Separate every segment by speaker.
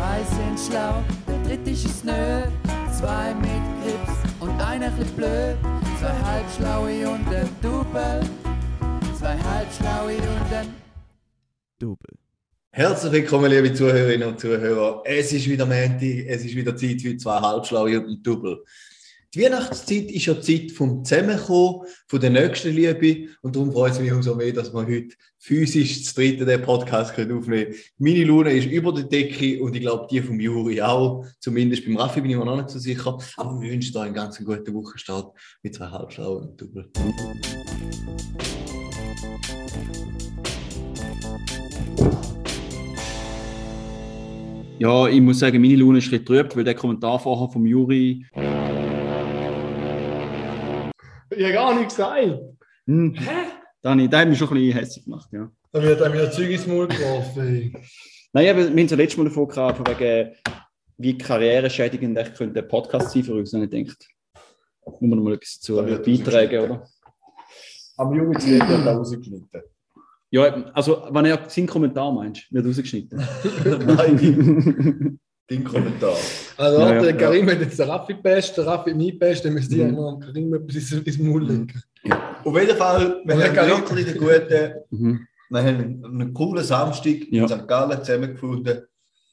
Speaker 1: Zwei sind schlau, der dritte ist nö. Zwei mit Grips und einer chli blöd. Zwei halbschlaue und ein Double. Zwei halbschlaue und ein
Speaker 2: Double.
Speaker 3: Herzlich willkommen, liebe Zuhörerinnen und Zuhörer. Es ist wieder Montag, es ist wieder Zeit für zwei Halbschlaue und ein Double. Die Weihnachtszeit ist ja die Zeit vom Zusammenkommen, von der nächsten Liebe. Und darum freut es mich umso mehr, dass wir heute physisch das dritte den Podcast aufnehmen können. Meine Laune ist über der Decke und ich glaube, die vom Juri auch. Zumindest beim Raffi bin ich mir noch nicht so sicher. Aber wir wünschen euch einen ganz guten Wochenstart mit zwei Halbschlauen und Double.
Speaker 2: Ja, ich muss sagen, meine Laune ist ein bisschen trüb, weil der Kommentar vorher vom Juri.
Speaker 4: Ich habe gar nichts gesagt.
Speaker 2: Hm, Dani, der hat mich schon ein bisschen hässlich gemacht, ja.
Speaker 4: Da wird einem wieder Zeug ins Maul geworfen.
Speaker 2: Nein, aber wir haben es ja letztes Mal davon gehabt, wegen, wie karriereschädigend echt könnte ein Podcast sein für uns. Und ich denke, muss man noch mal etwas
Speaker 3: wird
Speaker 2: beitragen, oder?
Speaker 4: Am Jungen wird er da rausgeschnitten.
Speaker 2: Ja, also, wenn er seinen Kommentar meinst, wird rausgeschnitten.
Speaker 3: Nein, dein Kommentar.
Speaker 4: Also,
Speaker 2: Ja,
Speaker 4: ja,
Speaker 2: ja,
Speaker 4: der Karim hat jetzt den Raffi gepasst, der Raffi mich gepasst, dann müsste ich
Speaker 2: Mhm.
Speaker 4: noch am Karim etwas ins, ins Maul legen.
Speaker 3: Auf jeden Fall, wir
Speaker 4: Ja,
Speaker 3: haben wirklich einen guten,
Speaker 2: Mhm.
Speaker 3: wir haben einen coolen Samstag
Speaker 2: Ja.
Speaker 3: in St. Gallen zusammengefunden.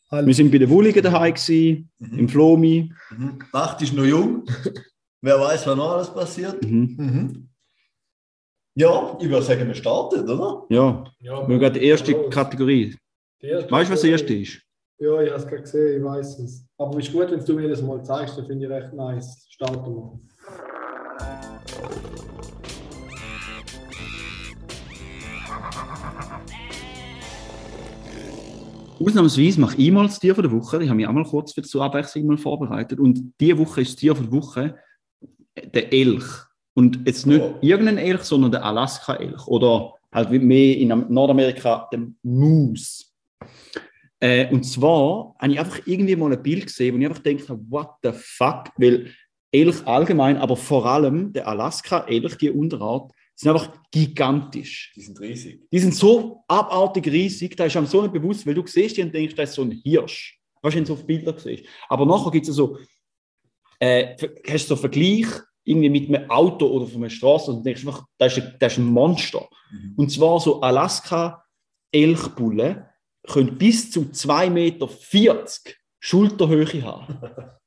Speaker 2: Wir sind bei den Wulligen daheim, gewesen,
Speaker 3: Mhm.
Speaker 2: im Flomi.
Speaker 3: Mhm. Die Nacht ist noch jung. Wer weiß, was noch alles passiert.
Speaker 2: Mhm.
Speaker 3: Mhm. Ja, ich würde sagen, wir starten, oder?
Speaker 2: Ja,
Speaker 4: Ja,
Speaker 2: wir gehen die erste Kategorie.
Speaker 4: Die erste
Speaker 2: Weißt du, was die erste ist?
Speaker 4: Ja, ich habe es gerade gesehen, ich weiß es. Aber es ist gut, wenn du mir das mal zeigst, dann finde ich recht nice. Starten wir.
Speaker 2: Ausnahmsweise mache ich mal das Tier von der Woche. Ich habe mich auch mal kurz für zur Abwechslung mal vorbereitet. Und diese Woche ist das Tier von der Woche der Elch. Und jetzt nicht
Speaker 3: Oh.
Speaker 2: irgendein Elch, sondern der Alaska-Elch. Oder halt wie mehr in Am- Nordamerika der Moose. Äh, und zwar habe ich einfach irgendwie mal ein Bild gesehen, wo ich einfach denke, what the fuck? Weil Elch allgemein, aber vor allem der Alaska-Elch, die Unterart, sind einfach gigantisch.
Speaker 3: Die sind riesig.
Speaker 2: Die sind so abartig riesig, da ist einem so nicht bewusst, weil du siehst die und denkst, das ist so ein Hirsch. Du so auf Bilder siehst. Aber nachher gibt es so, äh, hast du so einen Vergleich irgendwie mit einem Auto oder von einer Straße und denkst einfach, das ist ein, das ist ein Monster.
Speaker 3: Mhm.
Speaker 2: Und zwar so Alaska-Elchbullen können bis zu 2,40 Meter Schulterhöhe haben.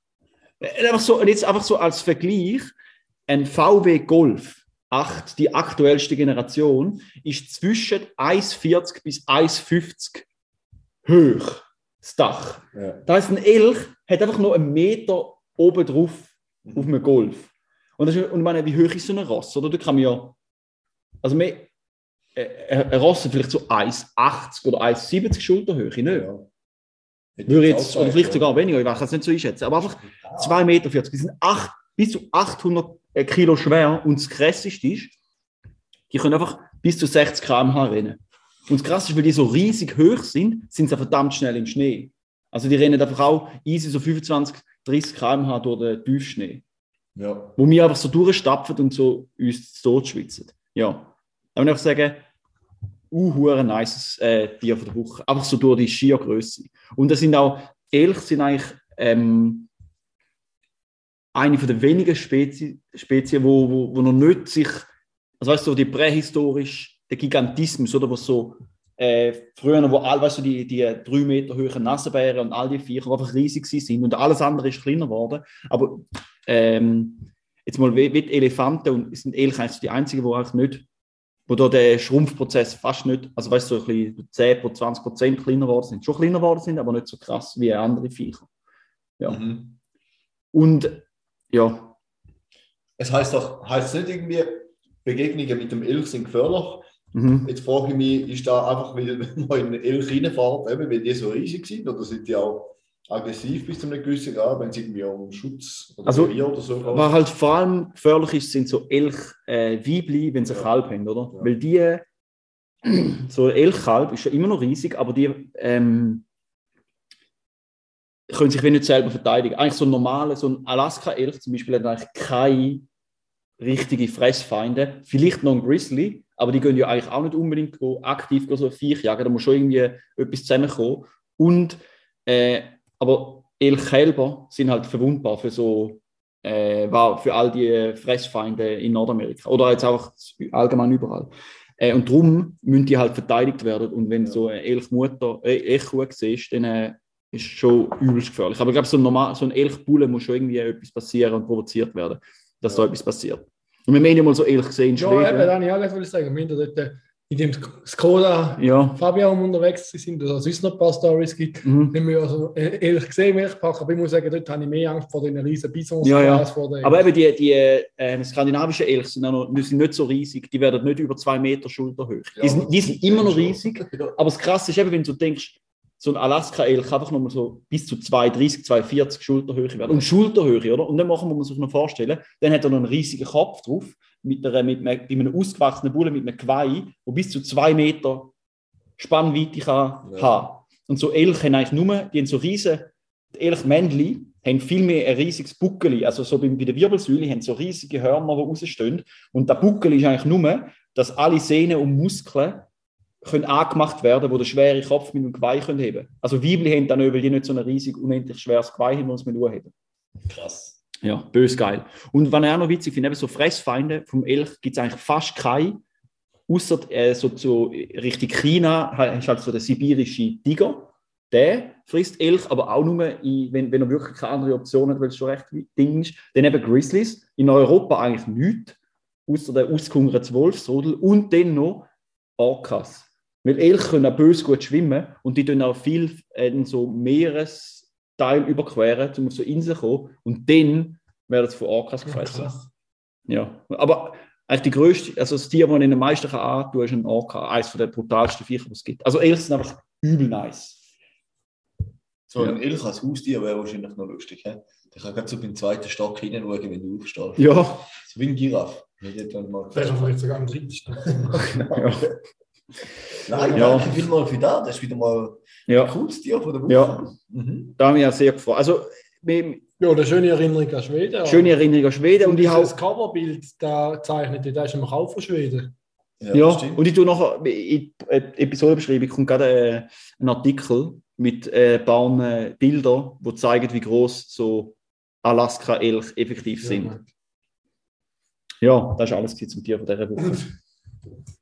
Speaker 2: Äh, einfach so, jetzt einfach so als Vergleich, ein VW Golf 8, die aktuellste Generation, ist zwischen 1,40 bis 1,50 hoch, das Dach.
Speaker 3: Ja.
Speaker 2: Da heißt ein Elch hat einfach noch einen Meter oben drauf auf einem Golf. Und, das ist, und ich meine, wie hoch ist so ein Ross? Oder? Da kann man ja. Also, mehr, äh, ein Ross hat vielleicht so 1,80 oder 1,70 Schulterhöhe, nicht? Würde jetzt, oder vielleicht sogar weniger, ich weiß es nicht so einschätzen. Aber einfach 2,40 Meter. Die sind acht, bis zu 800 Kilo schwer. Und das Krasseste ist, die können einfach bis zu 60 km/h rennen. Und das Krasse ist, weil die so riesig hoch sind, sind sie verdammt schnell im Schnee. Also die rennen einfach auch easy so 25, 30 km/h durch den Tiefschnee.
Speaker 3: Ja.
Speaker 2: Wo wir einfach so durchstapfen und so uns zu Tod schwitzen. Ja. Da würde ich sagen, uh, hure nice äh, Tier von der Woche. Einfach so durch die Schiergröße. Und das sind auch, Elch sind eigentlich ähm, eine von der wenigen Spezien, Spezien, wo, wo, wo noch nicht sich, also weißt du, die prähistorisch, der Gigantismus, oder was so äh, früher, wo all, weißt du, die, die drei Meter hohen Nassenbären und all die Viecher einfach riesig sind und alles andere ist kleiner geworden. Aber ähm, jetzt mal wie, wie Elefanten und sind Elch eigentlich die einzigen, die eigentlich nicht, wo da der Schrumpfprozess fast nicht, also weißt du, so ein bisschen 10, 20 Prozent kleiner geworden sind. Schon kleiner geworden sind, aber nicht so krass wie andere Viecher. Ja.
Speaker 3: Mhm.
Speaker 2: Und ja,
Speaker 3: Es heißt doch, heißt nicht irgendwie, Begegnungen mit dem Elch sind gefährlich.
Speaker 2: mhm.
Speaker 3: Jetzt frage ich mich, ist da einfach, weil man in einen Elch reinfährt, eben, weil die so riesig sind, oder sind die auch aggressiv bis zu einem gewissen Grad, wenn es irgendwie um Schutz oder
Speaker 2: Also,
Speaker 3: Revier oder so geht?
Speaker 2: Was halt vor allem gefährlich ist, sind so Elch äh, Weibli, wenn sie
Speaker 3: Ja.
Speaker 2: Kalb haben, oder?
Speaker 3: Ja.
Speaker 2: Weil die, so Elchkalb ist ja immer noch riesig, aber die ähm, können sich nicht selber verteidigen. Eigentlich so ein normaler, so ein Alaska-Elch zum Beispiel hat eigentlich keine richtige Fressfeinde. Vielleicht noch ein Grizzly, aber die gehen ja eigentlich auch nicht unbedingt aktiv so ein Viech jagen. Da muss schon irgendwie etwas zusammenkommen. Und äh, aber Elchkälber sind halt verwundbar für so, äh, für all die Fressfeinde in Nordamerika oder jetzt auch allgemein überall. Äh, und darum müssen die halt verteidigt werden. Und wenn so eine Elchmutter, äh, Elchkuh siehst, dann äh, ist schon übelst gefährlich. Aber ich glaube, so ein, normal, so ein Elchbulle muss schon irgendwie etwas passieren und provoziert werden, dass da etwas passiert. Und wir haben ja mal so Elch gesehen in
Speaker 4: Ja, eben,
Speaker 2: Schweden.
Speaker 4: wollte ich auch sagen. Wir haben dort äh, in dem Skoda
Speaker 2: Ja.
Speaker 4: Fabian unterwegs sind, dass es sonst noch ein paar Stories gibt.
Speaker 2: Mhm.
Speaker 4: Haben wir also äh, ehrlich gesehen, Milchpack, aber ich muss sagen, dort habe ich mehr Angst vor den riesen Bisons
Speaker 2: Ja, ja.
Speaker 4: als vor den.
Speaker 2: Aber eben die, die äh, skandinavischen Elch sind, noch, die sind nicht so riesig, die werden nicht über zwei Meter Schulterhöhe. Die, sind, die sind immer noch riesig, aber das Krasse ist eben, wenn du denkst, so ein Alaska-Elch einfach noch mal so bis zu 2,30, 2,40 Schulterhöhe werden. Und Schulterhöhe, oder? Und dann machen wir uns sich noch vorstellen, dann hat er noch einen riesigen Kopf drauf, mit, einer, mit, einem, mit einem ausgewachsenen Bullen, mit einem Geweih, der bis zu zwei Meter Spannweite kann
Speaker 3: Ja.
Speaker 2: haben. Und so Elche haben eigentlich nur, die haben so riesen, die Elchmännchen haben viel mehr ein riesiges Buckeli, also so bei, bei der Wirbelsäule haben so riesige Hörner, die rausstehen. Und der Buckeli ist eigentlich nur, dass alle Sehnen und Muskeln können angemacht werden, wo der schwere Kopf mit dem Geweih können heben. Also Weibli haben dann, weil die nicht so ein riesig, unendlich schweres Geweih haben, muss man nur heben.
Speaker 3: Krass.
Speaker 2: Ja, bös geil. Und was ich auch noch witzig finde, eben so Fressfeinde vom Elch gibt es eigentlich fast keine, außer äh, so, so Richtung China ha- hast halt so den sibirischen Tiger. Der frisst Elch, aber auch nur, in, wenn, wenn er wirklich keine andere Option hat, weil es schon recht Ding ist. Dann eben Grizzlies. In Europa eigentlich nichts, außer der ausgehungerten Wolfsrudel. Und dann noch Orcas. Weil Elch können auch bös gut schwimmen und die tun auch viel äh, so Meeresteil überqueren, um auf so Inseln zu kommen. Und dann werden sie von Orcas gefressen.
Speaker 4: Krass.
Speaker 2: Ja, aber eigentlich die größte, also das Tier, das man in den meisten kann antun, ist ein Orca. Eines der brutalsten Viecher, die es gibt. Also Elche sind einfach übel nice.
Speaker 3: So ein Elch als Haustier wäre wahrscheinlich noch lustig. He? Der kann gerade so beim zweiten Stock hineinschauen, wenn du aufstehst.
Speaker 2: Ja,
Speaker 3: So wie ein Giraffe.
Speaker 4: Vielleicht sogar am dritten Stock.
Speaker 2: ja.
Speaker 3: Nein,
Speaker 2: Ja.
Speaker 3: danke vielmals für das. Das ist wieder mal ein
Speaker 2: ja.
Speaker 3: cooles Tier von der Woche.
Speaker 2: Ja.
Speaker 3: Mhm.
Speaker 2: da habe ich mich auch sehr gefreut. Also,
Speaker 4: Ja, eine schöne Erinnerung an Schweden.
Speaker 2: schöne Erinnerung an Schweden und ich
Speaker 4: das
Speaker 2: habe
Speaker 4: Coverbild da zeichnet, da ist im Kauf von Schweden.
Speaker 3: Ja,
Speaker 2: Ja,
Speaker 3: das
Speaker 2: und ich tue nachher in die Episodenbeschreibung kommt gerade äh, ein Artikel mit äh, ein paar äh, Bildern, die zeigen, wie groß so Alaska-Elch effektiv sind. Ja, das ist alles zum Tier von dieser Woche.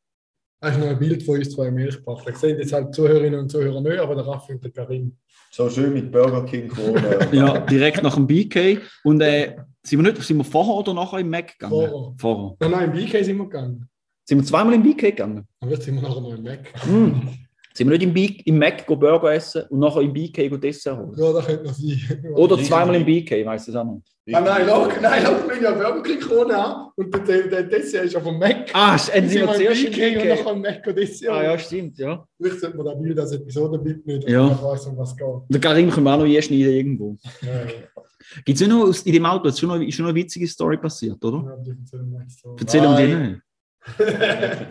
Speaker 4: Das ist noch ein Bild von uns zwei Milchpack. Das sehen jetzt halt Zuhörerinnen und Zuhörer nicht, aber der Raffi und der Karim.
Speaker 3: So schön mit Burger King Corona.
Speaker 2: Ja, direkt nach dem BK. Und äh, sind, wir nicht, sind wir vorher oder nachher im Mac gegangen?
Speaker 4: Vorher.
Speaker 2: Vorher.
Speaker 4: Nein, nein, im BK sind wir gegangen.
Speaker 2: Sind wir zweimal im BK gegangen?
Speaker 4: Dann wird sind wir nachher noch im Mac.
Speaker 2: Hm. Sind wir nicht im, B im Mac go Burger essen und nachher im BK go Dessert holen?
Speaker 4: Ja, das könnte noch sein.
Speaker 2: Oder zweimal im BK, ich weiß es auch nicht.
Speaker 4: Ah, nein, look, nein, look, wir haben ja Burger King Krone an und der, der, der Dessert ist ja vom Mac.
Speaker 2: Ah, sind wir zuerst
Speaker 4: im BK und nachher im Mac und Dessert.
Speaker 2: Ah ja, stimmt, ja.
Speaker 4: Vielleicht sollte man das Bild als Episodenbild nicht, dass
Speaker 2: Ja.
Speaker 4: man weiß, um was es geht.
Speaker 2: Der Karim können wir auch noch einschneiden irgendwo.
Speaker 4: Ja, ja.
Speaker 2: Gibt es noch aus, in dem Auto, ist schon, noch, ist schon noch eine witzige Story passiert, oder?
Speaker 4: Ja, die erzählen wir.
Speaker 2: Erzähl um die
Speaker 3: Nein.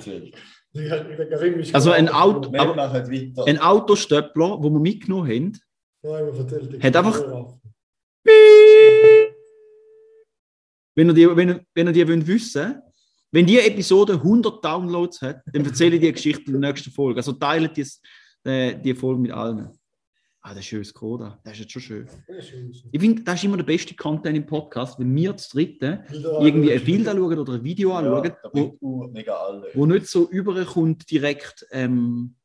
Speaker 2: nicht. Also ein Auto-
Speaker 3: weiter.
Speaker 2: Ein Autostöppler, den wir mitgenommen haben,
Speaker 4: Nein,
Speaker 2: Hat einfach- wenn ihr die, wenn ihr, wenn ihr die wollt wissen wenn die Episode 100 Downloads hat, dann erzähle ich die Geschichte in der nächsten Folge. Also teilt die, äh, die Folge mit allen. Ah, das ist schön, Skoda. Das ist jetzt schon schön.
Speaker 4: Schön.
Speaker 2: Ich finde, das ist immer der beste Content im Podcast, wenn wir zu dritten irgendwie ein
Speaker 4: anschauen.
Speaker 2: Bild anschauen oder ein Video anschauen,
Speaker 3: Ja, da
Speaker 2: wo, wo nicht so überkommt direkt ähm,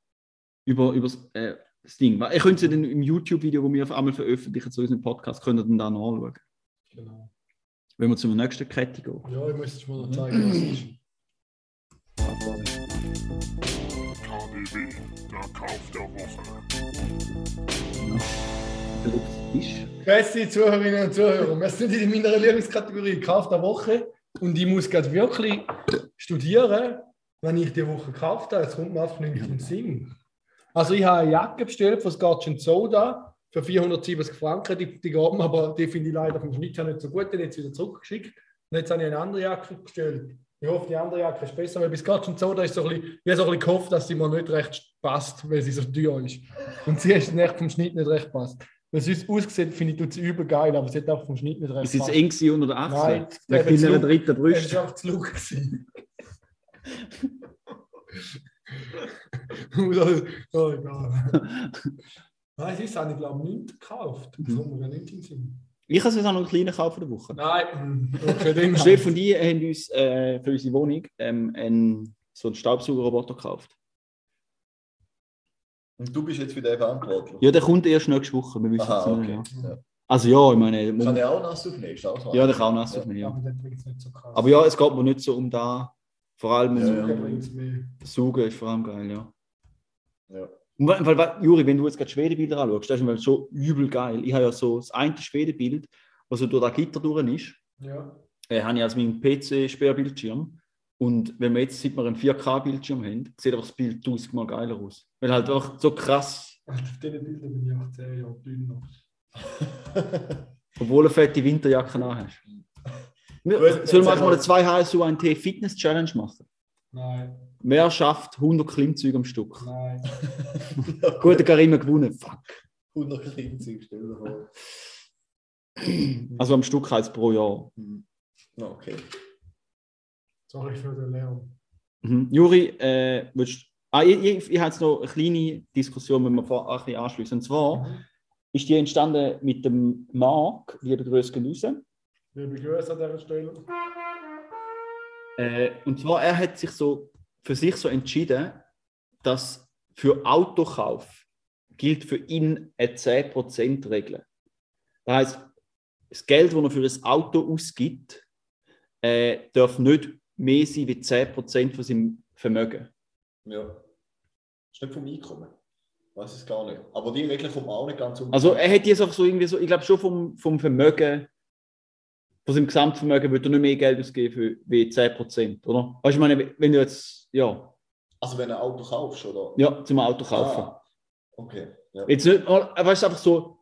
Speaker 2: über, über das, äh, das Ding. Ihr könnt es ja dann im YouTube-Video, das wir auf einmal veröffentlichen zu unserem Podcast, könnt ihr dann da nachschauen.
Speaker 4: Genau.
Speaker 2: Wenn wir zur nächsten Kette gehen.
Speaker 4: Ja, ich muss es mal noch zeigen, was es ist.
Speaker 5: KDW, der Kauf der Woche.
Speaker 4: Beste Zuhörerinnen und Zuhörer, wir sind in meiner Lieblingskategorie Kauf der Woche und ich muss gerade wirklich studieren, wenn ich die Woche gekauft habe. Jetzt kommt mir einfach nicht in den Sinn. Also ich habe eine Jacke bestellt von Scotch Soda für 470 Franken. Die, die geht mir aber die finde ich leider vom Schnitt her nicht so gut. Ich jetzt wieder zurückgeschickt. Und jetzt habe ich eine andere Jacke bestellt. Ich hoffe, die andere Jacke ist besser, weil bei Scotch Soda ist so ein bisschen, ich so ein bisschen gehofft, dass sie mir nicht recht passt, weil sie so teuer ist. Und sie ist nicht vom Schnitt nicht recht passt. Weil sonst aussieht, finde ich, tut sie übel geil, aber sie hat auch vom Schnitt nicht recht
Speaker 2: Ist jetzt eng gewesen unter der Achsel?
Speaker 4: Nein,
Speaker 2: Wegen
Speaker 4: eben zu
Speaker 2: deiner
Speaker 4: Look.
Speaker 2: dritten
Speaker 4: Das
Speaker 2: Brust?
Speaker 4: war einfach zu Look. oh, egal. Nein, das habe ich glaube ich nicht gekauft. Das kommt mir nicht in den Sinn.
Speaker 2: Ich habe jetzt auch noch einen kleinen Kauf der Woche.
Speaker 4: Nein, den
Speaker 2: Chef und ich haben uns äh, für unsere Wohnung ähm, einen, so einen Staubsaugerroboter gekauft.
Speaker 3: Und du bist jetzt für den verantwortlich.
Speaker 2: Ja, der kommt erst nächste Woche. Wir wissen
Speaker 3: Aha,
Speaker 2: es
Speaker 3: okay.
Speaker 2: nicht, ja.
Speaker 3: Ja.
Speaker 2: Also ja, ich meine,
Speaker 3: Kann
Speaker 2: man,
Speaker 3: der auch nass aufnehmen?
Speaker 2: Ja, der kann auch nass
Speaker 3: Ja.
Speaker 2: aufnehmen, ja.
Speaker 4: Aber
Speaker 2: ja, es geht mir nicht so um da. Vor allem
Speaker 3: Ja.
Speaker 2: Saugen ist vor allem geil, ja.
Speaker 3: Ja.
Speaker 2: Weil, weil, Juri, wenn du jetzt gerade Schwedenbilder anschaust, das ist mir so übel geil. Ich habe ja so das eine Schwedenbild, was so durch das Gitter durch ist,
Speaker 4: Ja.
Speaker 2: äh, habe ich als meinen PC-Sperrbildschirm. Und wenn wir jetzt, seit wir einen 4K-Bildschirm haben, sieht einfach das Bild tausendmal geiler aus. Weil halt auch so krass,
Speaker 4: Alter, Auf diesen Bildern bin ich auch 10 Jahre dünner.
Speaker 2: obwohl du eine fette Winterjacke hast. Sollen wir mal eine 2 HSU 1T Fitness Challenge machen?
Speaker 4: Nein,
Speaker 2: Wer schafft 100 Klimmzüge am Stück?
Speaker 4: nein.
Speaker 2: Gut, der hat gewonnen. Fuck.
Speaker 3: 100 Klimmzüge, stell dir vor.
Speaker 2: Also am Stück heißt pro Jahr.
Speaker 3: Hm. Ja, Okay.
Speaker 4: Sorry für den Lärm.
Speaker 2: Mhm. Juri, äh, willst, ah, ich, ich, ich habe jetzt noch eine kleine Diskussion, wenn wir vor, ein bisschen anschließen. Und zwar ist die entstanden mit dem Marc, liebe Grüße gehen raus.
Speaker 4: Liebe Grüße an dieser Stelle.
Speaker 2: Äh, und zwar, er hat sich so für sich so entschieden, dass für Autokauf gilt für ihn eine 10%-Regel. Das heißt, das Geld, das er für ein Auto ausgibt, äh, darf nicht mehr sein wie 10% von seinem Vermögen.
Speaker 3: Ja. Das ist nicht vom Einkommen. Weiß es gar nicht. Aber die Regel kommt auch nicht ganz um.
Speaker 2: Also er hat jetzt einfach so irgendwie so, ich glaube schon vom, vom Vermögen, von seinem Gesamtvermögen würde er nicht mehr Geld ausgeben für, wie 10%, oder? Weißt du, ich meine, wenn du jetzt, ja,
Speaker 3: Also wenn du ein Auto kaufst, oder?
Speaker 2: ja zum Auto kaufen.
Speaker 3: Ah, okay. Ja.
Speaker 2: Jetzt nicht, aber weißt du, einfach so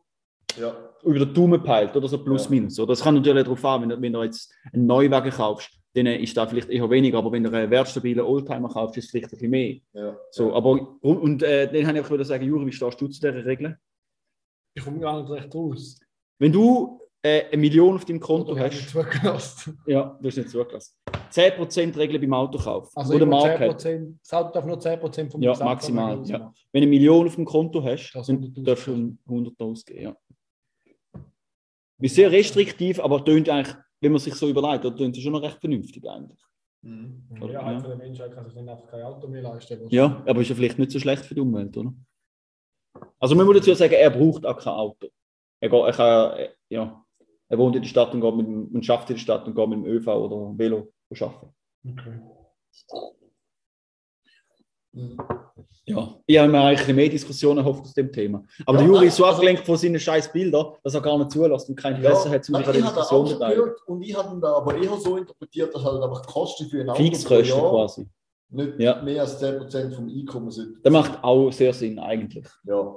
Speaker 3: ja.
Speaker 2: über den Daumen peilt oder so plus
Speaker 3: Ja.
Speaker 2: minus. Oder? Das kann natürlich darauf an, wenn, du- wenn du jetzt einen Neuwagen kaufst, dann ist da vielleicht eher weniger, aber wenn du einen wertstabilen Oldtimer kaufst, ist es vielleicht ein bisschen mehr.
Speaker 3: ja.
Speaker 2: So, aber, und äh, dann habe ich einfach sagen, Juri, wie stehst du zu dieser Regel?
Speaker 4: Ich komme gar nicht recht raus.
Speaker 2: Wenn du äh, eine Million auf deinem Konto
Speaker 4: Oder habe ich
Speaker 2: hast,
Speaker 4: zugelassen?
Speaker 2: ja, du hast nicht zugelassen. 10% Regel beim Autokauf.
Speaker 4: Also
Speaker 2: wo der
Speaker 4: immer
Speaker 2: Markt hat.
Speaker 4: 10%, das Auto darf nur 10% vom
Speaker 2: Ja,
Speaker 4: Gesamtvermögen
Speaker 2: maximal, ja. Wenn du eine Million auf dem Konto hast,
Speaker 4: Das
Speaker 2: dann
Speaker 4: 100.000
Speaker 2: darfst du 100 ausgeben. Ja. Ist sehr restriktiv, aber tönt eigentlich, wenn man sich so überlegt, dann tönt es schon noch recht vernünftig eigentlich.
Speaker 3: Mhm.
Speaker 4: Die Mehrheit der Menschheit kann sich dann einfach kein Auto mehr leisten.
Speaker 2: Ja, aber ist ja vielleicht nicht so schlecht für die Umwelt, oder? Also man muss dazu sagen, er braucht auch kein Auto. Er, geht, er, kann, ja, er wohnt in der Stadt und, geht mit, dem- und schafft in der Stadt und geht mit dem ÖV oder Velo arbeiten.
Speaker 4: Okay.
Speaker 2: Ja, ich habe mir eigentlich mehr Diskussionen erhofft aus dem Thema. Aber
Speaker 3: Ja,
Speaker 2: der Juri ist so
Speaker 3: also-
Speaker 2: abgelenkt von seinen scheiß Bildern, dass er gar nicht zulässt und kein Interesse hat, um sich an der
Speaker 3: ich habe
Speaker 2: Diskussion zu
Speaker 3: gehört und ich habe ihn da aber eher so interpretiert, dass halt einfach die Kosten für ein Auto
Speaker 2: Fixkosten quasi.
Speaker 3: nicht
Speaker 2: Ja.
Speaker 3: mehr als 10% vom Einkommen sind.
Speaker 2: Das macht auch sehr Sinn eigentlich.
Speaker 3: Ja.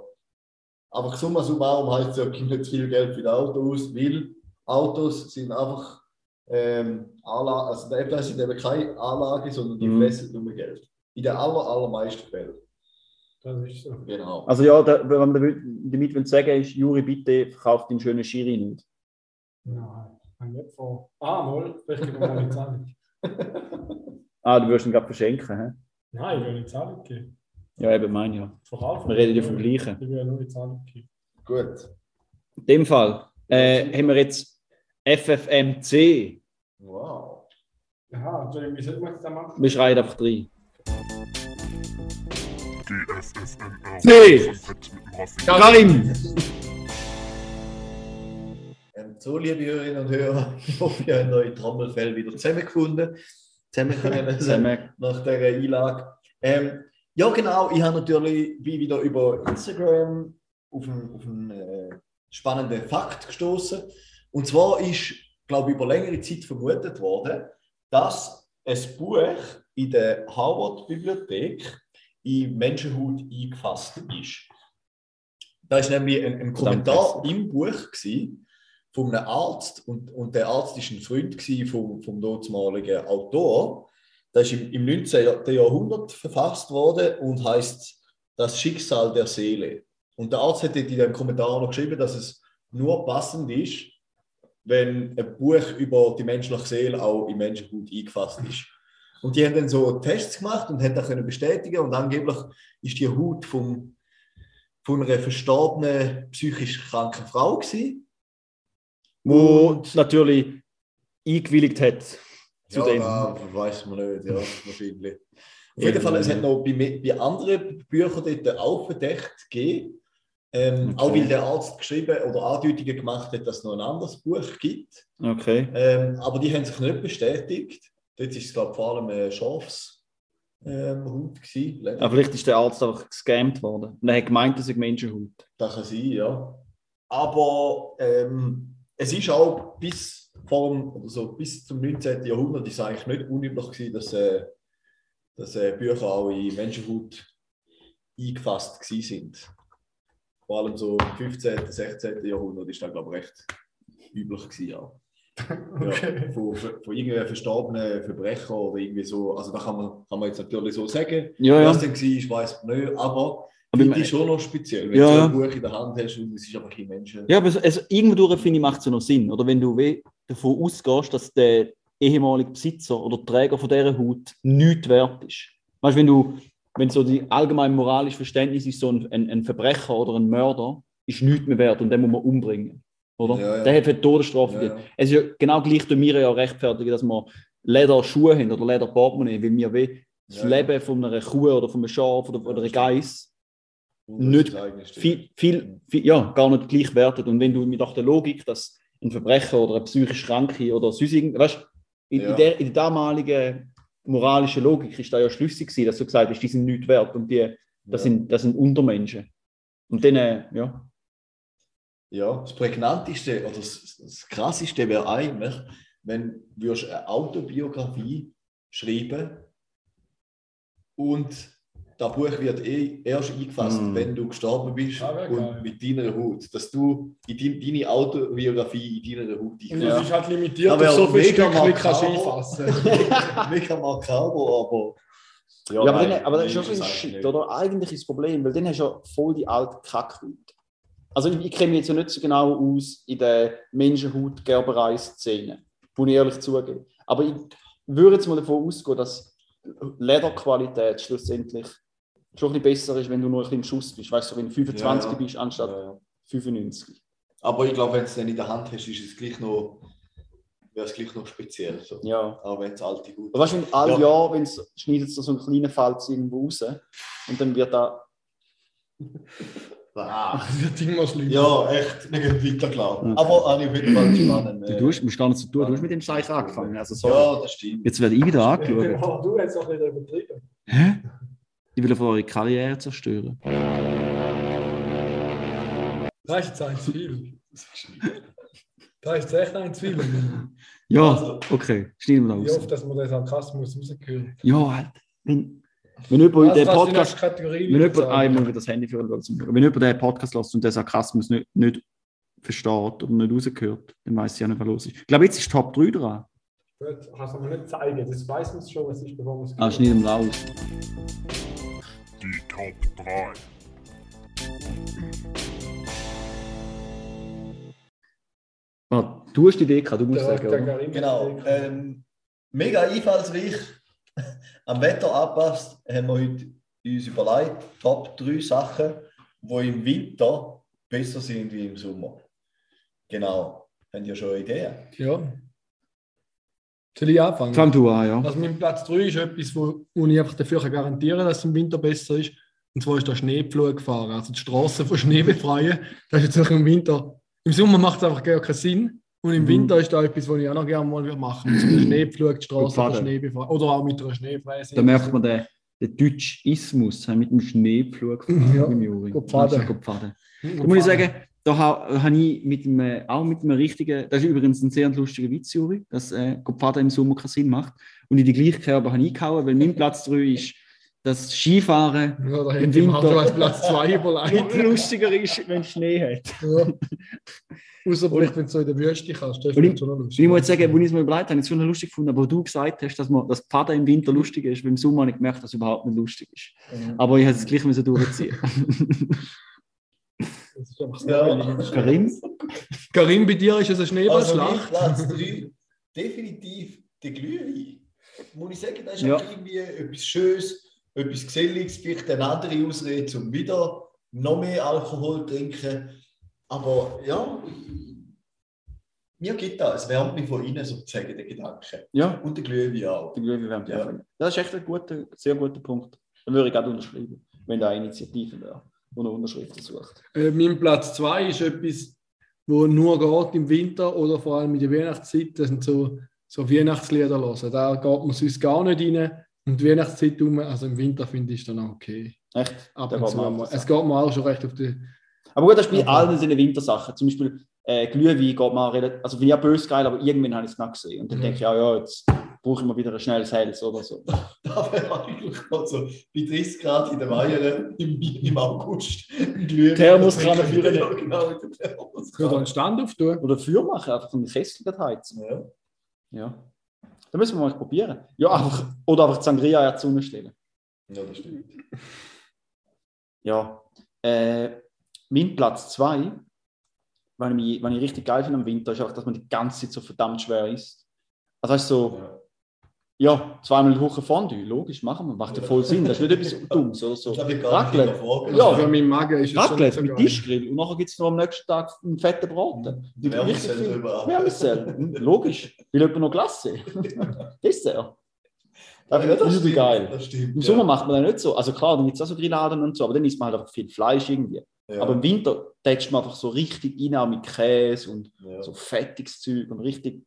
Speaker 3: Aber summa summarum heißt es ja, gibt nicht viel Geld für das Auto aus, weil Autos sind einfach ähm, Anlage, also der Apple sind eben keine Anlage, sondern die
Speaker 2: Mhm.
Speaker 3: fressen nur Geld. In den aller, allermeisten Fällen.
Speaker 4: Das ist so.
Speaker 3: Genau.
Speaker 2: Also ja, da, wenn man damit will sagen ist, Juri, bitte verkauft den schönen Schiri nicht.
Speaker 4: Nein, ich nicht vor. Ah, mal, vielleicht geben wir eine Zahlung.
Speaker 2: Ah, du wirst ihn gerade verschenken, hä?
Speaker 4: Nein, ich will eine Zahlung geben.
Speaker 2: Ja, eben mein ja.
Speaker 4: Verkaufen.
Speaker 2: Wir reden ja vom Gleichen.
Speaker 4: Ich will nur eine Zahlung geben.
Speaker 3: Gut.
Speaker 2: In dem Fall äh, haben wir jetzt FFMC.
Speaker 3: Wow.
Speaker 4: Aha, Entschuldigung, wie soll man das dann machen?
Speaker 2: Wir schreien einfach rein.
Speaker 5: Die FFMR.
Speaker 2: Nee. Karim!
Speaker 3: Ähm, so, liebe Hörerinnen und Hörer, ich hoffe, ihr habt eure Trommelfell wieder zusammengefunden. Zusammen können
Speaker 2: Zusammen.
Speaker 3: nach dieser Einlage. Ähm, ja, genau, ich habe natürlich bin wieder über Instagram auf einen, auf einen äh, spannenden Fakt gestoßen. Und zwar ist, glaube ich, über längere Zeit vermutet worden, dass ein Buch in der Harvard-Bibliothek in Menschenhaut eingefasst ist. Da ist nämlich ein, ein Kommentar im Buch gewesen, von einem Arzt und, und der Arzt ist ein Freund gewesen vom, vom damaligen Autor. Das ist im, im 19. Jahrhundert verfasst worden und heißt Das Schicksal der Seele. Und der Arzt hat in dem Kommentar noch geschrieben, dass es nur passend ist, wenn ein Buch über die menschliche Seele auch in Menschenhaut eingefasst ist. Und die haben dann so Tests gemacht und haben das können bestätigen und angeblich ist die Haut vom, von einer verstorbenen, psychisch kranken Frau. Gewesen.
Speaker 2: Wo natürlich eingewilligt hat zu
Speaker 3: ja,
Speaker 2: dem.
Speaker 3: da weiß man nicht, ja, wahrscheinlich. Auf jeden Fall, es hat noch bei, bei anderen Büchern dort auch Verdächte gegeben. Ähm,
Speaker 2: Okay.
Speaker 3: Auch weil der Arzt geschrieben oder Andeutungen gemacht hat, dass es noch ein anderes Buch gibt.
Speaker 2: Okay.
Speaker 3: Ähm, aber die haben sich nicht bestätigt. Dort ist es, glaube ich, vor allem ein Schafs ähm.
Speaker 2: Aber vielleicht ist der Arzt einfach gescammt worden. Und er hat gemeint, dass ich Menschenhaut.
Speaker 3: Das kann sein, ja. Aber ähm, es ist auch bis, vor dem, oder so, bis zum 19. Jahrhundert ist eigentlich nicht unüblich gewesen, dass, äh, dass äh, Bücher auch in Menschenhaut eingefasst sind. Vor allem so im 15., 16. Jahrhundert ist das, glaube ich, recht üblich gewesen, ja.
Speaker 4: Okay.
Speaker 3: Ja, von, von irgendeinem verstorbenen Verbrecher oder irgendwie so. Also da kann man, kann man jetzt natürlich so sagen.
Speaker 2: Ja, ja.
Speaker 3: Was denn war, weiß man nicht. Aber,
Speaker 2: Aber
Speaker 3: die
Speaker 2: ich-
Speaker 3: ist schon noch speziell, wenn
Speaker 2: Ja,
Speaker 3: du ein Buch in der Hand hast und es ist einfach kein Mensch.
Speaker 2: Ja, aber also, irgendwo finde ich, macht es ja noch Sinn. Oder wenn du weh davon ausgehst, dass der ehemalige Besitzer oder Träger von dieser Haut nichts wert ist. Weißt du, wenn du, wenn so die allgemeine moralische Verständnis ist, so ein, ein, ein Verbrecher oder ein Mörder ist nichts mehr wert und den muss man umbringen. Oder?
Speaker 3: Ja, ja.
Speaker 2: Der hat für die Todesstrafe
Speaker 3: Ja, ja.
Speaker 2: Es ist ja genau gleich, tun wir ja rechtfertigen, dass wir Lederschuhe haben oder Lederportemonnaie, weil wir weh das. Leben von einer Kuh oder von einem Schaf oder, oder einer Geiss nicht viel, viel, viel, ja, gar nicht gleich wertet. Und wenn du mit auch der Logik, dass ein Verbrecher oder eine psychisch Kranke oder sonst irgend, weißt in, in, der, in der damaligen moralischen Logik ist da ja schlüssig gewesen, dass du gesagt hast, die sind nicht wert und die, das,
Speaker 3: Ja.
Speaker 2: sind, das sind Untermenschen. Und dann, äh, ja,
Speaker 3: Ja, das Prägnanteste oder das, das Krasseste wäre eigentlich, wenn du eine Autobiografie schreiben und das Buch wird eh erst eingefasst,
Speaker 2: Mm.
Speaker 3: wenn du gestorben bist
Speaker 4: Ah,
Speaker 3: und
Speaker 4: geil.
Speaker 3: mit deiner Haut. Dass du in dein, deine Autobiografie in deiner Haut
Speaker 4: Und
Speaker 3: eingefasst
Speaker 4: das ist halt limitiert
Speaker 3: Aber
Speaker 4: so
Speaker 3: mega
Speaker 4: Stückchen kannst du einfassen.
Speaker 3: Mega makaber, aber.
Speaker 2: ja, aber,
Speaker 3: nein,
Speaker 2: dann, aber das ist schon so ein
Speaker 3: eigentlich
Speaker 2: Shit, oder? Eigentlich ist das Problem, weil dann hast du ja voll die alte Kackhaut. Also ich, ich kenne mich jetzt ja nicht so genau aus in der Menschenhaut-Gerberei-Szene, muss ich ehrlich zugeben. Aber ich würde jetzt mal davon ausgehen, dass Lederqualität schlussendlich schon ein bisschen besser ist, wenn du nur ein bisschen im Schuss bist. Weißt du, wenn du 25
Speaker 3: Ja, ja.
Speaker 2: bist anstatt
Speaker 3: Ja, ja.
Speaker 2: 95.
Speaker 3: Aber ich glaube, wenn du es dann in der Hand hast, ist es gleich noch, wäre es gleich noch speziell. So.
Speaker 2: Ja.
Speaker 3: Auch wenn es alte Haut
Speaker 2: Aber weißt du, wenn alle
Speaker 3: Ja.
Speaker 2: Jahr, wenn es schneidet es so einen kleinen Falz irgendwo raus und dann wird da.
Speaker 3: Ah.
Speaker 4: Das wird immer schlimmer.
Speaker 3: Ja, echt, nicht weiter klar.
Speaker 2: Ja.
Speaker 3: Aber habe ich auf jeden Fall spannend.
Speaker 2: Du hast, musst gar nicht so tun, du hast mit dem Scheich angefangen. Also sorry.
Speaker 3: Ja, das stimmt.
Speaker 2: Jetzt werde ich wieder angeschaut.
Speaker 4: Ja, du hast auch nicht übertrieben.
Speaker 2: Hä? Ich will auf eure Karriere zerstören.
Speaker 4: Das ist jetzt ein zu viel. Das ist jetzt echt ein zu viel.
Speaker 2: Ja,
Speaker 3: Also-
Speaker 2: okay, schneiden wir da raus.
Speaker 4: oft, dass man den Sarkasmus rausgehört.
Speaker 2: Ja, halt. Wenn, wenn jemand
Speaker 4: Was
Speaker 2: den Podcast.
Speaker 4: Kategorie
Speaker 2: Wenn jemand
Speaker 4: sagen?
Speaker 2: einmal wieder das Handy führen wenn jemand den Podcast lässt und den Sarkasmus nicht, nicht versteht oder nicht rausgehört, dann weiß ich ja nicht, was los ist. Ich glaube, jetzt ist Top 3 dran.
Speaker 4: Gut, kannst du mir nicht zeigen. Das weiß man schon, was ist, bevor man es
Speaker 2: Ah, schneiden wir da raus.
Speaker 5: Die Top 3.
Speaker 2: Ah, du hast die Idee gehabt, du musst
Speaker 4: Der,
Speaker 2: sagen,
Speaker 4: der
Speaker 2: oder?
Speaker 3: Genau. Ähm, mega einfallsreich. Am Wetter angepasst haben wir heute uns überlegt, Top 3 Sachen, die im Winter besser sind wie im Sommer. Genau. Habt ihr schon eine Idee?
Speaker 4: Ja. Soll ich anfangen?
Speaker 2: Fang du an, ja.
Speaker 4: Also mein Platz 3 ist etwas, wo, wo ich einfach dafür kann garantieren kann, dass es im Winter besser ist. Und zwar ist der Schneepflug fahren. Also die Straßen von Schnee befreien. Das ist jetzt auch im Winter. Im Sommer macht es einfach gar keinen Sinn. Und im
Speaker 2: Mhm.
Speaker 4: Winter ist da etwas, was ich auch noch gerne mal machen würde. So einen Schneepflug, die Straßen von
Speaker 2: fahren.
Speaker 4: Schnee befreien. Oder auch mit einer Schneefräse.
Speaker 2: Da merkt man den, den Deutschismus mit dem Schneepflug
Speaker 4: Ja,
Speaker 2: im Juri. Also, pfaden. Da muss ich sagen, da ha- habe ich mit einem, auch mit einem richtigen, das ist übrigens ein sehr lustiger Witz, Juri, dass äh, go pfaden im Sommer keinen Sinn macht. Und in die gleiche Kerbe habe ich eingehauen, weil mein Platz 3 ist, dass Skifahren
Speaker 4: Ja, da
Speaker 2: Im
Speaker 4: ich
Speaker 2: Winter-
Speaker 4: als Platz 2 überlegt.
Speaker 2: lustiger ist, wenn es Schnee hat.
Speaker 4: Ja. Außer wenn du so in der Wüste kannst. Das ist schon lustig.
Speaker 2: Ich muss jetzt sagen, als ich es mir überlegt habe, ich es schon lustig gefunden, aber du gesagt hast, dass man das Pfaden im Winter lustig ist, weil im Sommer habe ich gemerkt, dass es überhaupt nicht lustig ist. Aber ich habe es gleich müssen durchziehen.
Speaker 4: Das ist einfach so
Speaker 3: Ja.
Speaker 2: Karim?
Speaker 4: Karim, bei dir ist es eine
Speaker 3: Also mein
Speaker 4: Schneeballschlacht.
Speaker 3: Platz 3, definitiv der Glühwein. Muss ich sagen, das ist
Speaker 2: Ja.
Speaker 3: einfach irgendwie etwas Schönes, etwas Geselliges, vielleicht eine andere Ausrede, um wieder noch mehr Alkohol trinken. Aber ja, mir gibt das. Es wärmt mich von innen sozusagen, der Gedanke.
Speaker 2: Ja,
Speaker 3: Und der Glühwein auch.
Speaker 2: die Glühwein wärmt
Speaker 3: Ja.
Speaker 2: ja. Das ist echt ein guter, sehr guter Punkt. Den würde ich gerade unterschreiben, wenn da eine Initiative wäre, die eine Unterschrift sucht.
Speaker 4: Äh, mein Platz 2 ist etwas, wo nur geht im Winter oder vor allem in der Weihnachtszeit. Das sind so, so Weihnachtslieder hören. Da geht man sonst gar nicht rein. Und die Weihnachtszeit um, also im Winter finde ich es dann auch okay.
Speaker 2: Echt?
Speaker 4: Ab und zu mal. Es geht mir auch schon recht auf die.
Speaker 2: Aber gut, das ist bei
Speaker 4: Ja.
Speaker 2: allen diesen Wintersachen. Zum Beispiel äh, Glühwein geht man relativ, also finde ich auch böse geil, aber irgendwann habe ich es nicht gesehen. Und dann
Speaker 4: Mhm.
Speaker 2: denke ich, ja, ja, jetzt brauche ich mal wieder ein schnelles Helles oder so.
Speaker 3: Da wäre eigentlich noch so bei 30 Grad in der Weihe im, im August.
Speaker 2: Thermoskanne führen.
Speaker 3: Ja, genau, mit der
Speaker 4: Ich würde
Speaker 3: Thermoskanne.
Speaker 4: einen Stand auftun.
Speaker 2: Oder Feuer machen, einfach einen Kessel dort heizen.
Speaker 3: Ja.
Speaker 2: Ja. Da müssen wir mal probieren. Ja, einfach, oder einfach die Sangria in die Sonne stellen.
Speaker 3: ja, das stimmt.
Speaker 2: Ja. Äh, mein Platz 2, was ich, mich- was ich richtig geil finde am Winter, ist auch, dass man die ganze Zeit so verdammt schwer isst. Also weißt du, so,
Speaker 3: Ja.
Speaker 2: Ja, zweimal die Woche Fondue, logisch, machen wir, macht ja voll Sinn. Das ist nicht etwas Dummes oder so.
Speaker 3: Ich glaube, ich
Speaker 2: Raclette. Ja.
Speaker 4: Für meinen Magen ist es
Speaker 2: Raclette mit. Tischgrill und nachher gibt es noch am nächsten Tag einen fetten Braten. Richtig viel-
Speaker 3: drüber.
Speaker 2: Hm, logisch. Will jemand noch Glasse? Dessert. Das
Speaker 3: Ja,
Speaker 2: übel
Speaker 3: stimmt,
Speaker 2: geil.
Speaker 3: Das stimmt.
Speaker 2: Im
Speaker 3: ja.
Speaker 2: Sommer macht man das nicht so. Also klar, dann gibt es auch so Grilladen und so, aber dann isst man halt einfach viel Fleisch irgendwie.
Speaker 3: Ja.
Speaker 2: Aber im Winter tätscht man einfach so richtig rein, mit Käse und
Speaker 3: ja.
Speaker 2: so fettiges Zeug und richtig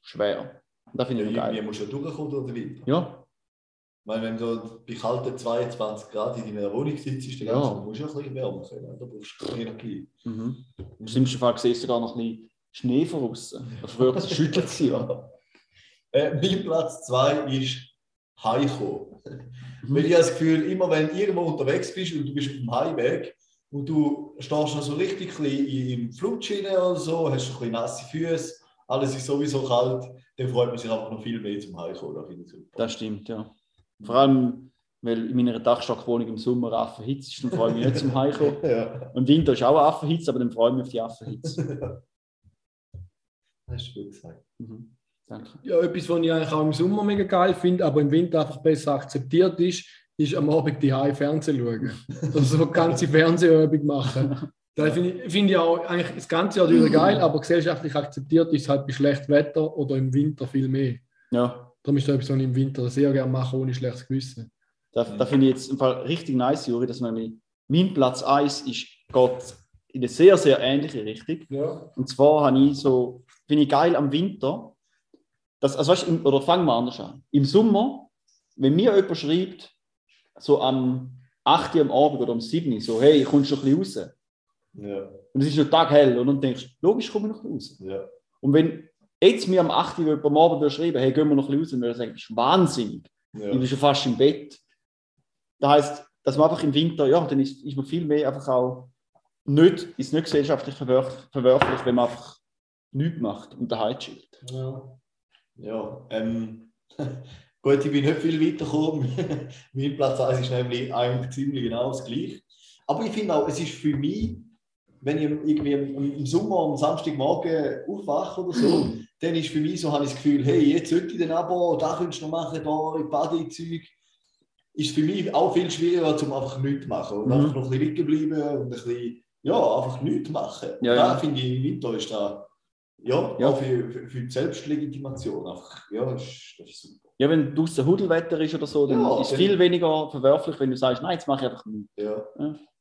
Speaker 2: schwer. Das finde
Speaker 3: Ja,
Speaker 2: ich
Speaker 3: irgendwie
Speaker 2: geil.
Speaker 3: musst du ja durchkommen durch den Winter.
Speaker 2: Ja,
Speaker 3: Weil wenn du bei kalten 22 Grad in deiner Wohnung sitzt, dann
Speaker 2: Ja.
Speaker 3: ja. musst du ja ein bisschen wärmen können. Da brauchst du Energie.
Speaker 2: mhm. im schlimmsten Fall siehst du sogar noch ein bisschen Schnee von außen. Früher schüttelt sie ja.
Speaker 3: Äh, mein Platz 2 ist Heimkommen.
Speaker 2: Mhm.
Speaker 3: Weil ich habe das Gefühl, immer wenn du irgendwo unterwegs bist und du bist auf dem Heimweg und du stehst noch so richtig im Flutsch rein oder so, hast ein bisschen nasse Füße, alles ist sowieso kalt, dann freut man sich einfach noch viel mehr zum Heimkommen. Das
Speaker 2: stimmt, ja. Vor allem, weil in meiner Dachstockwohnung im Sommer Affenhitze ist, dann freue ich mich nicht zum Heimkommen.
Speaker 3: ja,
Speaker 2: Im Winter ist auch Affenhitze, aber dann freue ich mich auf die Affenhitze.
Speaker 3: hast du gut gesagt.
Speaker 2: Mhm. Danke.
Speaker 4: Ja, etwas, was ich eigentlich auch im Sommer mega geil finde, aber im Winter einfach besser akzeptiert ist, ist am Abend die Hause Fernsehen schauen. Also so eine ganze Fernsehübung machen. Da finde ich, finde ich auch eigentlich das ganze Jahr durch geil, aber gesellschaftlich akzeptiert ist es halt bei schlechtem Wetter oder im Winter viel mehr.
Speaker 2: Ja,
Speaker 4: Darum ist das etwas, was ich im Winter sehr gerne mache, ohne schlechtes Gewissen.
Speaker 2: da, da finde ich jetzt im Fall richtig nice, Juri, dass man nämlich, mein Platz 1 ist, geht in eine sehr, sehr ähnliche Richtung.
Speaker 4: Ja.
Speaker 2: Und zwar habe ich so, finde ich geil am Winter, dass, also weißt, im- oder fangen wir anders an. Im Sommer, wenn mir jemand schreibt, so am 8 Uhr am Abend oder am 7 Uhr, so, hey, kommst du ein bisschen raus?
Speaker 3: Ja,
Speaker 2: Und es ist noch taghell und dann denkst du, logisch komme ich noch raus.
Speaker 3: ja.
Speaker 2: Und wenn jetzt mir am 8 Uhr jemand am Abend schreiben, hey, gehen wir noch raus, dann würde ich sagen, das ist wahnsinnig.
Speaker 3: ja.
Speaker 2: Ich bin schon fast im Bett. Das heißt, dass man einfach im Winter, ja, dann ist, ist man viel mehr einfach auch nicht, ist nicht gesellschaftlich verwerf, verwerflich, wenn man einfach nichts macht und daheim chillt.
Speaker 4: Ja.
Speaker 3: Ja, ähm, gut, ich bin nicht viel weitergekommen. mein Platz 1 ist nämlich eigentlich ziemlich genau das gleiche. Aber ich finde auch, es ist für mich, wenn ich irgendwie im, Sommer am Samstagmorgen aufwache oder so, dann ist für mich so, habe ich das Gefühl, hey, jetzt sollte ich den Abo, da könntest du noch machen, da im Badezeug. Ist für mich auch viel schwieriger, um einfach nichts zu machen und
Speaker 2: Mhm.
Speaker 3: einfach noch ein bisschen liegen bleiben und ein bisschen, ja, einfach nichts machen.
Speaker 2: Ja,
Speaker 3: da
Speaker 2: ja.
Speaker 3: finde ich, im Winter ist da, ja,
Speaker 2: Ja.
Speaker 3: für, für, für die Selbstlegitimation einfach, ja, das ist, das ist super.
Speaker 2: Ja, wenn draußen Hudelwetter ist oder so, dann
Speaker 3: Ja,
Speaker 2: ist es viel weniger verwerflich, wenn du sagst, nein, jetzt mache ich einfach nichts.
Speaker 3: Ja.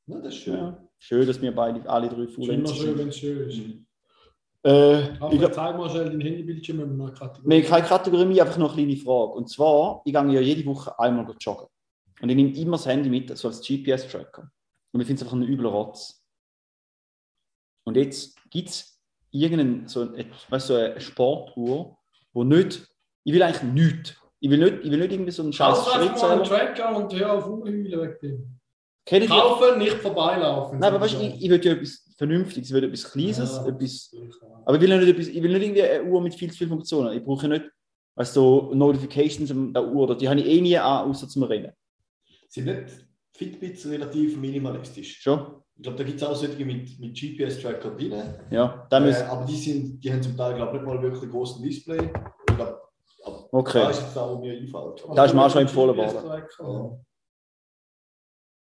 Speaker 2: Ja.
Speaker 3: das ist schön.
Speaker 2: Ja. Schön, dass wir beide, alle drei
Speaker 4: Ist immer schön, wenn es schön ist.
Speaker 3: Mhm.
Speaker 2: Äh, ich glaub,
Speaker 4: zeig mal schnell dein Handybildschirm, wenn wir noch eine Kategorie
Speaker 2: haben keine Kategorie einfach noch eine kleine Frage. Und zwar, ich gehe ja jede Woche einmal joggen. Und ich nehme immer das Handy mit, so als GPS-Tracker. Und ich finde es einfach ein übler Rotz. Und jetzt gibt es irgendeinen, so, ein- weißt, so eine Sportuhr, wo nicht, ich will eigentlich nichts. Ich will nicht, ich will nicht irgendwie so einen scheiß
Speaker 4: einfach mal einen. Tracker und hör auf rumheulen wegen dem.
Speaker 2: Kennt die?
Speaker 4: Kaufen, nicht vorbeilaufen.
Speaker 2: Nein, aber weißt du, ich, ich will ja etwas Vernünftiges, ich will etwas Kleines,
Speaker 4: Ja.
Speaker 2: etwas. Aber ich will ja nicht, etwas, ich will nicht irgendwie eine Uhr mit viel zu vielen Funktionen. Ich brauche ja nicht, weißt du, so Notifications an der Uhr, oder die habe ich eh nie an, außer zum Rennen.
Speaker 3: Sind nicht Fitbits relativ minimalistisch?
Speaker 2: Schon?
Speaker 3: Ich glaube, da gibt es auch solche mit, mit GPS-Tracker drin.
Speaker 2: Ja,
Speaker 3: Äh,
Speaker 2: müssen.
Speaker 3: aber die, sind, die haben zum Teil, glaube ich, nicht mal wirklich einen großen Display. Ich glaube, aber
Speaker 2: Okay.
Speaker 3: da ist jetzt auch, wo mir einfällt.
Speaker 2: Da ist mir auch schon empfohlen worden.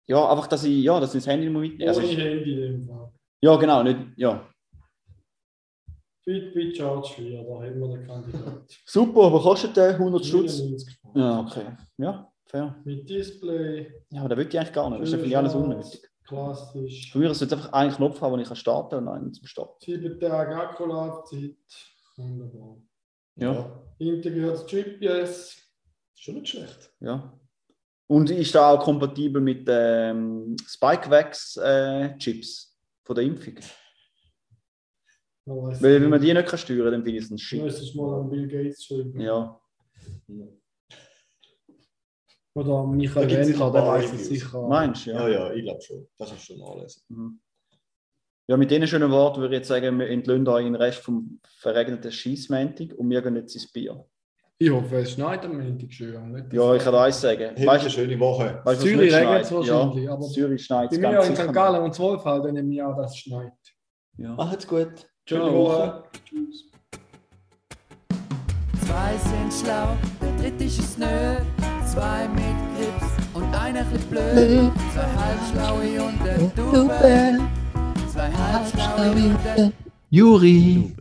Speaker 3: Ja.
Speaker 2: Ja, einfach, dass ich, ja, dass ich das Handy nicht mehr mitnehme. Also,
Speaker 4: Ohne
Speaker 2: ist-
Speaker 4: Handy in dem Fall.
Speaker 2: ja, genau, nicht, ja.
Speaker 4: Fitbit Charge 4, da haben wir den Kandidat.
Speaker 2: Super, was kostet der? 100 Stutz?
Speaker 4: 99 Franken.
Speaker 2: Ja, okay. Ja, fair.
Speaker 4: Mit Display,
Speaker 2: Ja, aber das will ich eigentlich gar nicht. Das ist ja für mich alles unnötig.
Speaker 4: klassisch.
Speaker 2: Früher sollte es einfach einen Knopf haben, den ich kann starten und einen zum Starten.
Speaker 4: 7 Tage Akkulaufzeit. Wunderbar.
Speaker 2: Ja,
Speaker 4: Integriertes GPS. Schon nicht schlecht.
Speaker 2: ja. Und ist da auch kompatibel mit ähm, Spikevax-Chips von der Impfung? Weil wenn man die nicht kann steuern kann, dann finde ich es ein
Speaker 4: Du
Speaker 2: Shit.
Speaker 4: müsstest mal an Bill Gates schreiben.
Speaker 2: Ja.
Speaker 4: Oder an
Speaker 3: Da
Speaker 4: Michael
Speaker 3: ein
Speaker 4: der weiß es sicher.
Speaker 2: Meinst du?
Speaker 3: Ja,
Speaker 2: Ja.
Speaker 3: ja, ich glaube schon. Das kannst du schon nachlesen.
Speaker 2: Mhm. Ja, mit diesen schönen Worten würde ich jetzt sagen, wir entlöhnen euch den Rest vom verregneten Scheissmäntig und wir gehen jetzt ins Bier.
Speaker 4: Ich hoffe, es schneit am Montag schön. Nicht,
Speaker 2: Ja, ich kann eins sagen.
Speaker 3: Eine
Speaker 2: Weißt du,
Speaker 3: schöne Woche.
Speaker 2: weißt,
Speaker 4: Zürich
Speaker 2: nicht
Speaker 4: regnet es wahrscheinlich,
Speaker 2: Ja,
Speaker 4: aber
Speaker 2: Zürich schneit
Speaker 4: Bei
Speaker 2: es
Speaker 4: mir
Speaker 2: ganz
Speaker 4: in St. Gallen und Zwölfhalt, dann ich an, dass es schneit.
Speaker 2: Ja.
Speaker 3: Macht's gut.
Speaker 4: Schöne
Speaker 2: Ciao.
Speaker 4: Woche.
Speaker 1: Zwei sind schlau, der dritte ist es nö. Zwei mit Grips und einer chli blöd. Zwei halbschlaue und ein Double. Zwei halbschlaue und ein Juri.